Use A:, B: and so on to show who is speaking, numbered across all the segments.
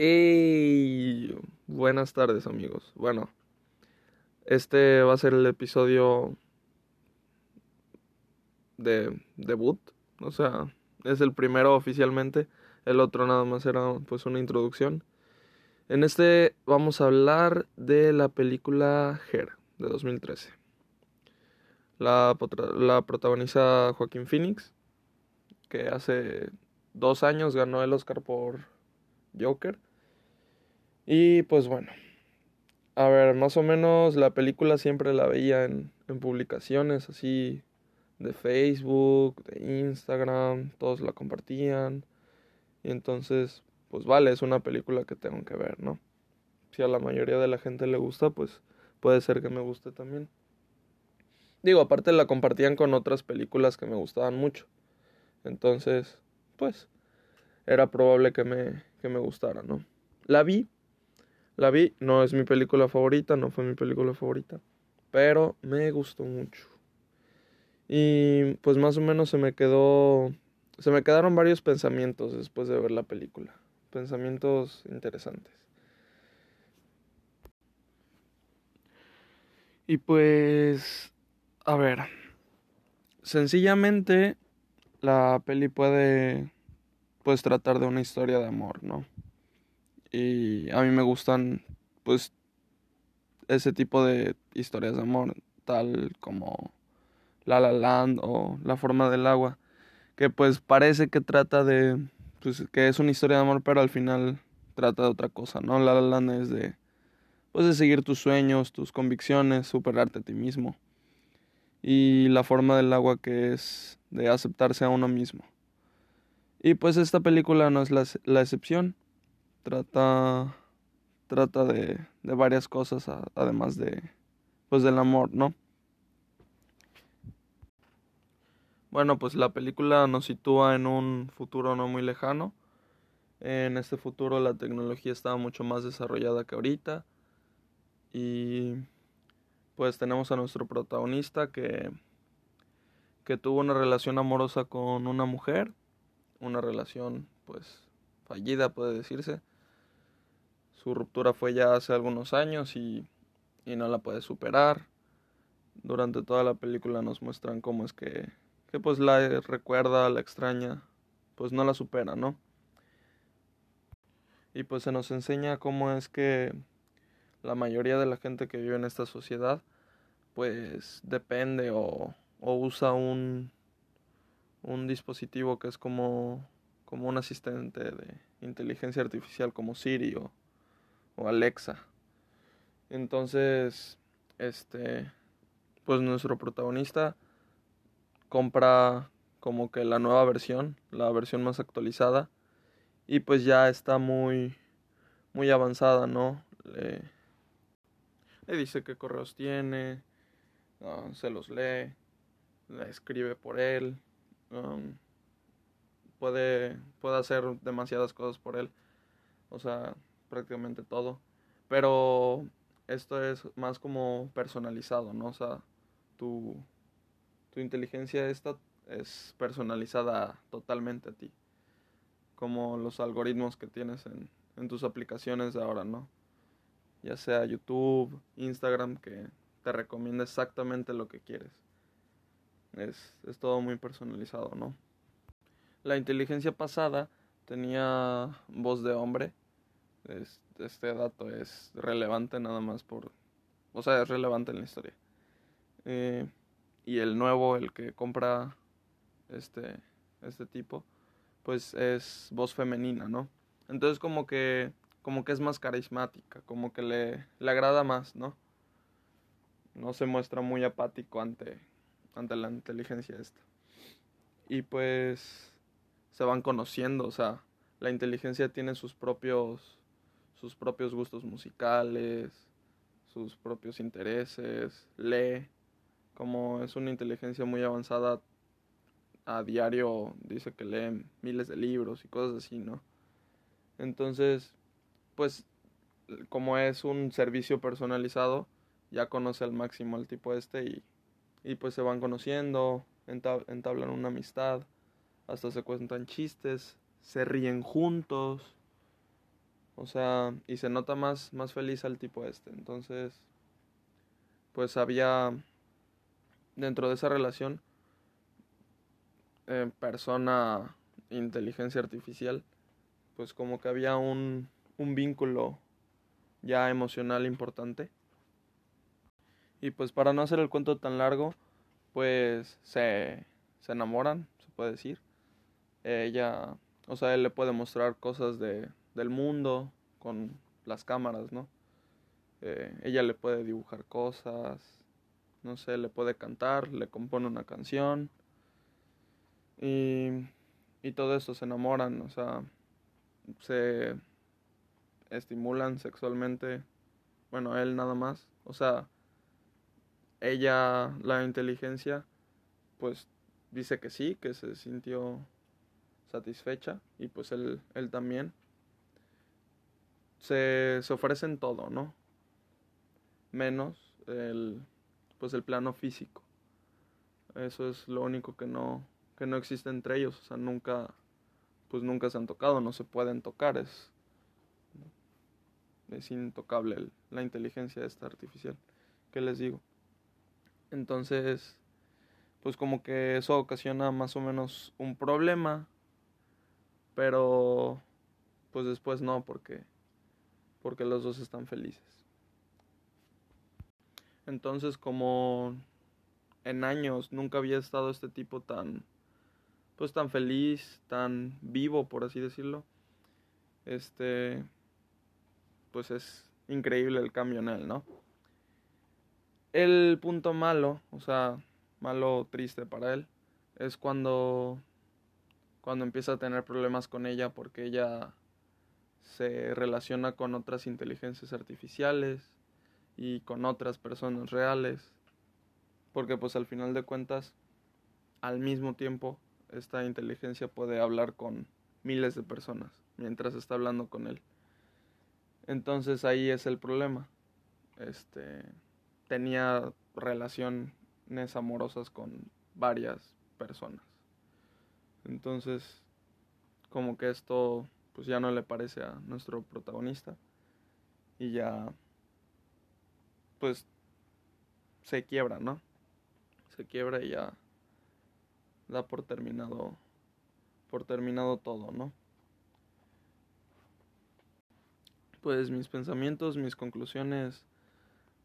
A: Hey, buenas tardes amigos. Bueno, este va a ser el episodio de debut, o sea, es el primero oficialmente, el otro nada más era pues una introducción. En este vamos a hablar de la película Her de 2013. La, la protagoniza Joaquín Phoenix, que hace dos años ganó el Oscar por Joker. Y pues bueno, a ver, más o menos la película siempre la veía en, publicaciones así de Facebook, de Instagram, todos la compartían. Y entonces, pues vale, es una película que tengo que ver, ¿no? Si a la mayoría de la gente le gusta, pues puede ser que me guste también. Digo, aparte la compartían con otras películas que me gustaban mucho. Entonces, pues, era probable que me, que me gustara, ¿no? La vi, la vi, no es mi película favorita, no fue mi película favorita, pero me gustó mucho. Y pues más o menos se me quedó, se me quedaron varios pensamientos después de ver la película, pensamientos interesantes. Y pues, a ver, sencillamente la peli puede, pues tratar de una historia de amor, ¿no? Y a mí me gustan, pues, ese tipo de historias de amor, tal como La La Land o La Forma del Agua, que pues parece que trata de, pues, que es una historia de amor, pero al final trata de otra cosa, ¿no? La La Land es de, pues, de seguir tus sueños, tus convicciones, superarte a ti mismo. Y La Forma del Agua que es de aceptarse a uno mismo. Y pues esta película no es la, la excepción trata trata de, de varias cosas además de pues del amor, ¿no? Bueno, pues la película nos sitúa en un futuro no muy lejano. En este futuro la tecnología estaba mucho más desarrollada que ahorita. Y pues tenemos a nuestro protagonista que, que tuvo una relación amorosa con una mujer. Una relación pues fallida puede decirse. Su ruptura fue ya hace algunos años y, y no la puede superar. Durante toda la película nos muestran cómo es que, que pues la recuerda, la extraña, pues no la supera, ¿no? Y pues se nos enseña cómo es que la mayoría de la gente que vive en esta sociedad pues depende o, o usa un, un dispositivo que es como, como un asistente de inteligencia artificial como Siri o, o Alexa. Entonces, este, pues nuestro protagonista compra como que la nueva versión, la versión más actualizada y pues ya está muy muy avanzada, ¿no? Le, dice qué correos tiene, se los lee, le escribe por él, puede, puede hacer demasiadas cosas por él. O sea, prácticamente todo. Pero esto es más como personalizado, ¿no? O sea, tu, tu inteligencia esta es personalizada totalmente a ti. Como los algoritmos que tienes en, en tus aplicaciones de ahora, ¿no? Ya sea YouTube, Instagram, que te recomienda exactamente lo que quieres. Es, es todo muy personalizado, ¿no? La inteligencia pasada tenía voz de hombre este dato es relevante nada más por... O sea, es relevante en la historia. Eh, y el nuevo, el que compra este, este tipo, pues es voz femenina, ¿no? Entonces como que, como que es más carismática, como que le, le agrada más, ¿no? No se muestra muy apático ante, ante la inteligencia esta. Y pues se van conociendo, o sea, la inteligencia tiene sus propios sus propios gustos musicales, sus propios intereses, lee, como es una inteligencia muy avanzada, a diario dice que lee miles de libros y cosas así, ¿no? Entonces, pues como es un servicio personalizado, ya conoce al máximo al tipo este y, y pues se van conociendo, entablan una amistad, hasta se cuentan chistes, se ríen juntos O sea, y se nota más, más feliz al tipo este. Entonces, pues había dentro de esa relación persona inteligencia artificial, pues como que había un, un vínculo ya emocional importante. Y pues para no hacer el cuento tan largo, pues se, se enamoran, se puede decir. Ella, o sea, él le puede mostrar cosas de, del mundo con las cámaras, ¿no? Eh, ella le puede dibujar cosas, no sé, le puede cantar, le compone una canción. Y, y todo eso se enamoran, o sea, se estimulan sexualmente. Bueno, él nada más. O sea, ella, la inteligencia, pues dice que sí, que se sintió satisfecha y pues él, él también. Se, se ofrecen todo, ¿no? Menos el, pues el plano físico. Eso es lo único que no, que no existe entre ellos. O sea, nunca, pues nunca se han tocado, no se pueden tocar. Es, es intocable la inteligencia esta artificial. ¿Qué les digo? Entonces, pues como que eso ocasiona más o menos un problema, pero pues después no, porque, porque los dos están felices. Entonces, como en años nunca había estado este tipo tan, pues tan feliz, tan vivo, por así decirlo, este, pues es increíble el cambio en él, ¿no? El punto malo, o sea, malo triste para él, es cuando cuando empieza a tener problemas con ella porque ella se relaciona con otras inteligencias artificiales y con otras personas reales, porque pues al final de cuentas al mismo tiempo esta inteligencia puede hablar con miles de personas mientras está hablando con él. Entonces ahí es el problema. Este tenía relaciones amorosas con varias personas. Entonces, como que esto pues ya no le parece a nuestro protagonista y ya pues se quiebra, ¿no? Se quiebra y ya da por terminado por terminado todo, ¿no? pues mis pensamientos, mis conclusiones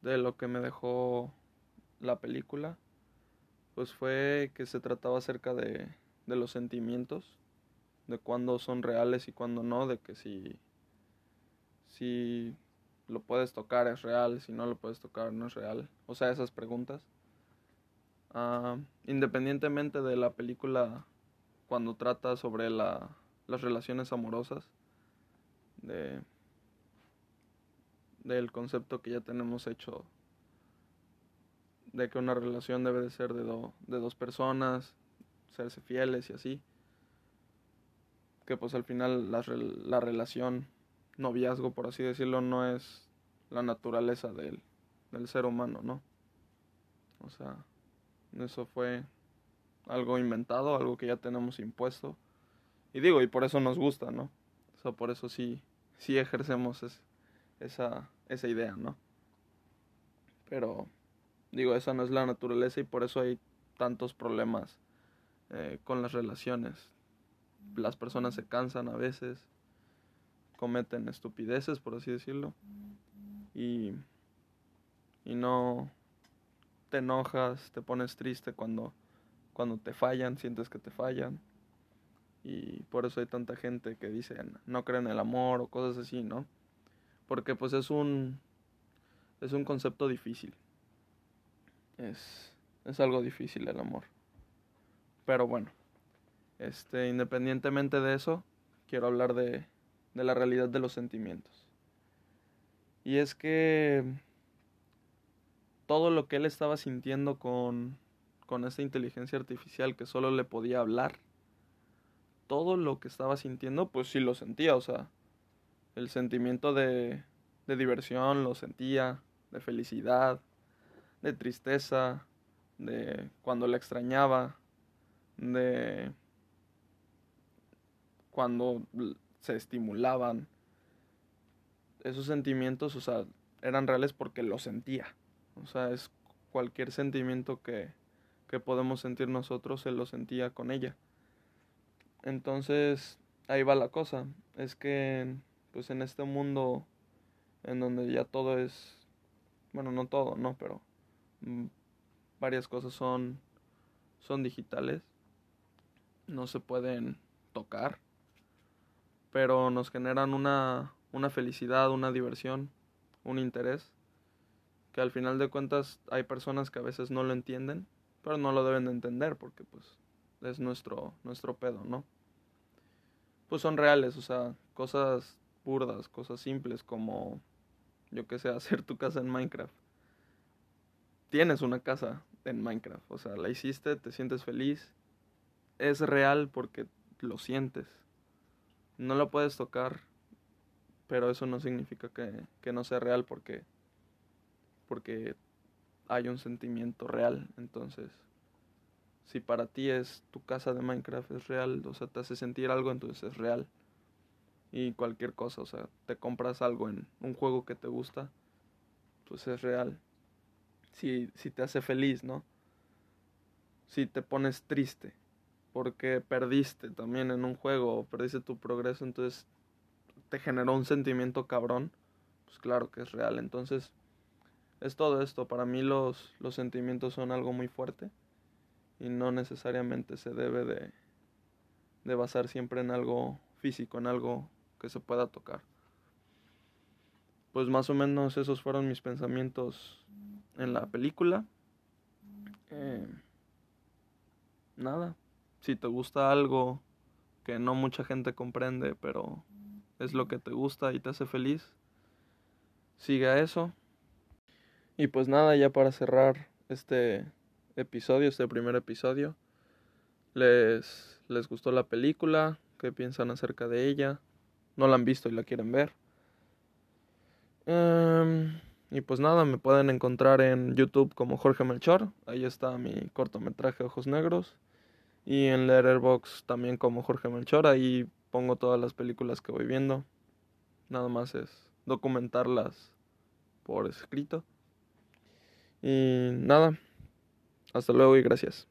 A: de lo que me dejó la película, pues fue que se trataba acerca de, de los sentimientos, de cuándo son reales y cuándo no, de que si, si lo puedes tocar es real, si no lo puedes tocar no es real, o sea, esas preguntas. Uh, independientemente de la película, cuando trata sobre la, las relaciones amorosas, de del concepto que ya tenemos hecho de que una relación debe de ser de, de dos personas, serse fieles y así. Que pues al final la, la relación, noviazgo por así decirlo, no es la naturaleza del, del ser humano, ¿no? O sea, eso fue algo inventado, algo que ya tenemos impuesto. Y digo, y por eso nos gusta, ¿no? O sea, por eso sí, sí ejercemos ese esa, esa idea, ¿no? Pero digo, esa no es la naturaleza y por eso hay tantos problemas eh, con las relaciones. Las personas se cansan a veces, cometen estupideces, por así decirlo, y, y no te enojas, te pones triste cuando, cuando te fallan, sientes que te fallan. Y por eso hay tanta gente que dice no creen en el amor o cosas así, ¿no? porque pues es un es un concepto difícil. Es es algo difícil el amor. Pero bueno, este independientemente de eso, quiero hablar de de la realidad de los sentimientos. Y es que todo lo que él estaba sintiendo con con esa inteligencia artificial que solo le podía hablar, todo lo que estaba sintiendo, pues sí lo sentía, o sea, el sentimiento de, de diversión lo sentía, de felicidad, de tristeza, de cuando la extrañaba, de cuando se estimulaban, esos sentimientos, o sea, eran reales porque lo sentía. O sea, es cualquier sentimiento que, que podemos sentir nosotros, él lo sentía con ella. Entonces, ahí va la cosa. Es que, pues en este mundo en donde ya todo es, bueno, no todo, no, pero mm, varias cosas son, son digitales. No se pueden tocar, pero nos generan una, una felicidad, una diversión, un interés, que al final de cuentas hay personas que a veces no lo entienden, pero no lo deben de entender porque pues es nuestro, nuestro pedo, ¿no? Pues son reales, o sea, cosas burdas, cosas simples como, yo que sé, hacer tu casa en Minecraft. Tienes una casa en Minecraft, o sea, la hiciste, te sientes feliz, es real porque lo sientes. No lo puedes tocar, pero eso no significa que, que no sea real porque, porque hay un sentimiento real. Entonces, si para ti es tu casa de Minecraft es real, o sea, te hace sentir algo, entonces es real. Y cualquier cosa, o sea, te compras algo en un juego que te gusta, pues es real. Si, si te hace feliz, ¿no? Si te pones triste porque perdiste también en un juego perdiste tu progreso, entonces te generó un sentimiento cabrón, pues claro que es real. Entonces, es todo esto. Para mí los, los sentimientos son algo muy fuerte y no necesariamente se debe de, de basar siempre en algo físico, en algo que se pueda tocar. Pues más o menos esos fueron mis pensamientos en la película. Eh, nada, si te gusta algo que no mucha gente comprende, pero es lo que te gusta y te hace feliz, sigue a eso. Y pues nada, ya para cerrar este episodio, este primer episodio, les, les gustó la película, qué piensan acerca de ella, no la han visto y la quieren ver. Em, y pues nada, me pueden encontrar en YouTube como Jorge Melchor, ahí está mi cortometraje Ojos Negros. Y en Letterboxd también como Jorge Melchor, ahí pongo todas las películas que voy viendo. Nada más es documentarlas por escrito. Y nada, hasta luego y gracias.